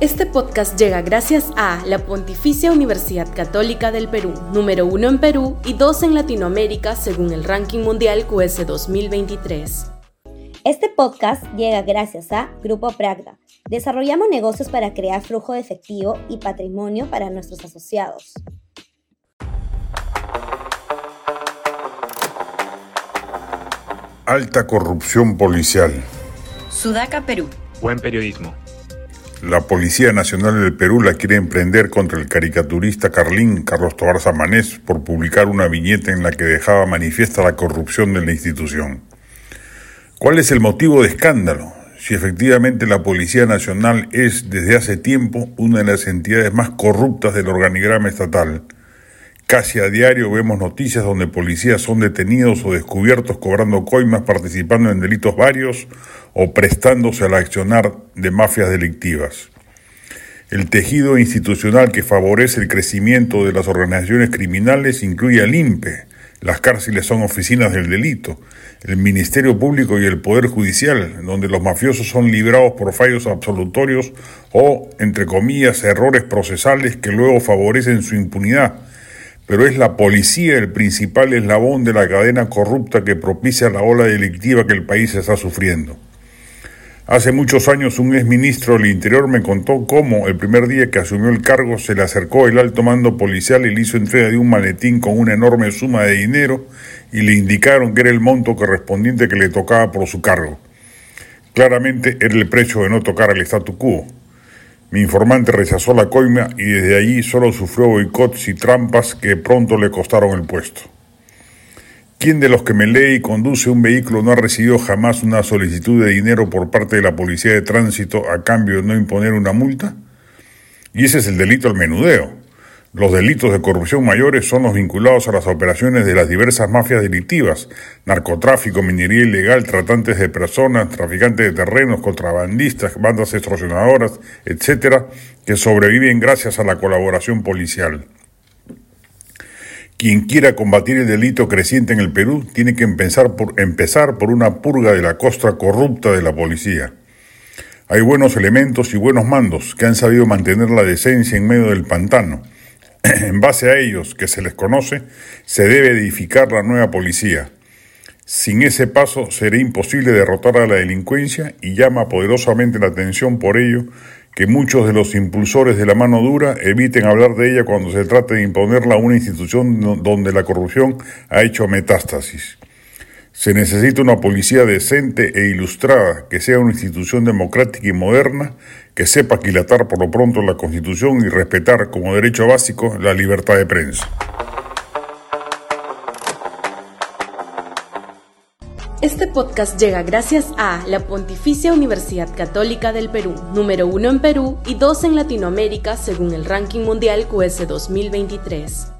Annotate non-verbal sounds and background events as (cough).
Este podcast llega gracias a la Pontificia Universidad Católica del Perú, número uno en Perú y dos en Latinoamérica según el ranking mundial QS 2023. Este podcast llega gracias a Grupo Pragda. Desarrollamos negocios para crear flujo de efectivo y patrimonio para nuestros asociados. Alta corrupción policial. Sudaca, Perú. Buen periodismo. La Policía Nacional del Perú la quiere emprender contra el caricaturista Carlín Carlos Tobar Samanés por publicar una viñeta en la que dejaba manifiesta la corrupción de la institución. ¿Cuál es el motivo de escándalo? Si efectivamente la Policía Nacional es desde hace tiempo una de las entidades más corruptas del organigrama estatal. Casi a diario vemos noticias donde policías son detenidos o descubiertos cobrando coimas, participando en delitos varios o prestándose al accionar de mafias delictivas. El tejido institucional que favorece el crecimiento de las organizaciones criminales incluye al INPE, las cárceles son oficinas del delito, el Ministerio Público y el Poder Judicial, donde los mafiosos son librados por fallos absolutorios o, entre comillas, errores procesales que luego favorecen su impunidad. Pero es la policía el principal eslabón de la cadena corrupta que propicia la ola delictiva que el país está sufriendo. Hace muchos años un exministro del Interior me contó cómo el primer día que asumió el cargo se le acercó el alto mando policial y le hizo entrega de un maletín con una enorme suma de dinero y le indicaron que era el monto correspondiente que le tocaba por su cargo. Claramente era el precio de no tocar al statu quo. Mi informante rechazó la coima y desde allí solo sufrió boicots y trampas que pronto le costaron el puesto. ¿Quién de los que me lee y conduce un vehículo no ha recibido jamás una solicitud de dinero por parte de la Policía de Tránsito a cambio de no imponer una multa? Y ese es el delito al menudeo. Los delitos de corrupción mayores son los vinculados a las operaciones de las diversas mafias delictivas, narcotráfico, minería ilegal, tratantes de personas, traficantes de terrenos, contrabandistas, bandas extorsionadoras, etcétera, que sobreviven gracias a la colaboración policial. Quien quiera combatir el delito creciente en el Perú tiene que empezar por, empezar por una purga de la costra corrupta de la policía. Hay buenos elementos y buenos mandos que han sabido mantener la decencia en medio del pantano. (clears throat) en base a ellos, que se les conoce, se debe edificar la nueva policía. Sin ese paso será imposible derrotar a la delincuencia y llama poderosamente la atención por ello que muchos de los impulsores de la mano dura eviten hablar de ella cuando se trate de imponerla a una institución donde la corrupción ha hecho metástasis. Se necesita una policía decente e ilustrada, que sea una institución democrática y moderna, que sepa aquilatar por lo pronto la Constitución y respetar como derecho básico la libertad de prensa. Este podcast llega gracias a la Pontificia Universidad Católica del Perú, número uno en Perú y dos en Latinoamérica según el ranking mundial QS 2023.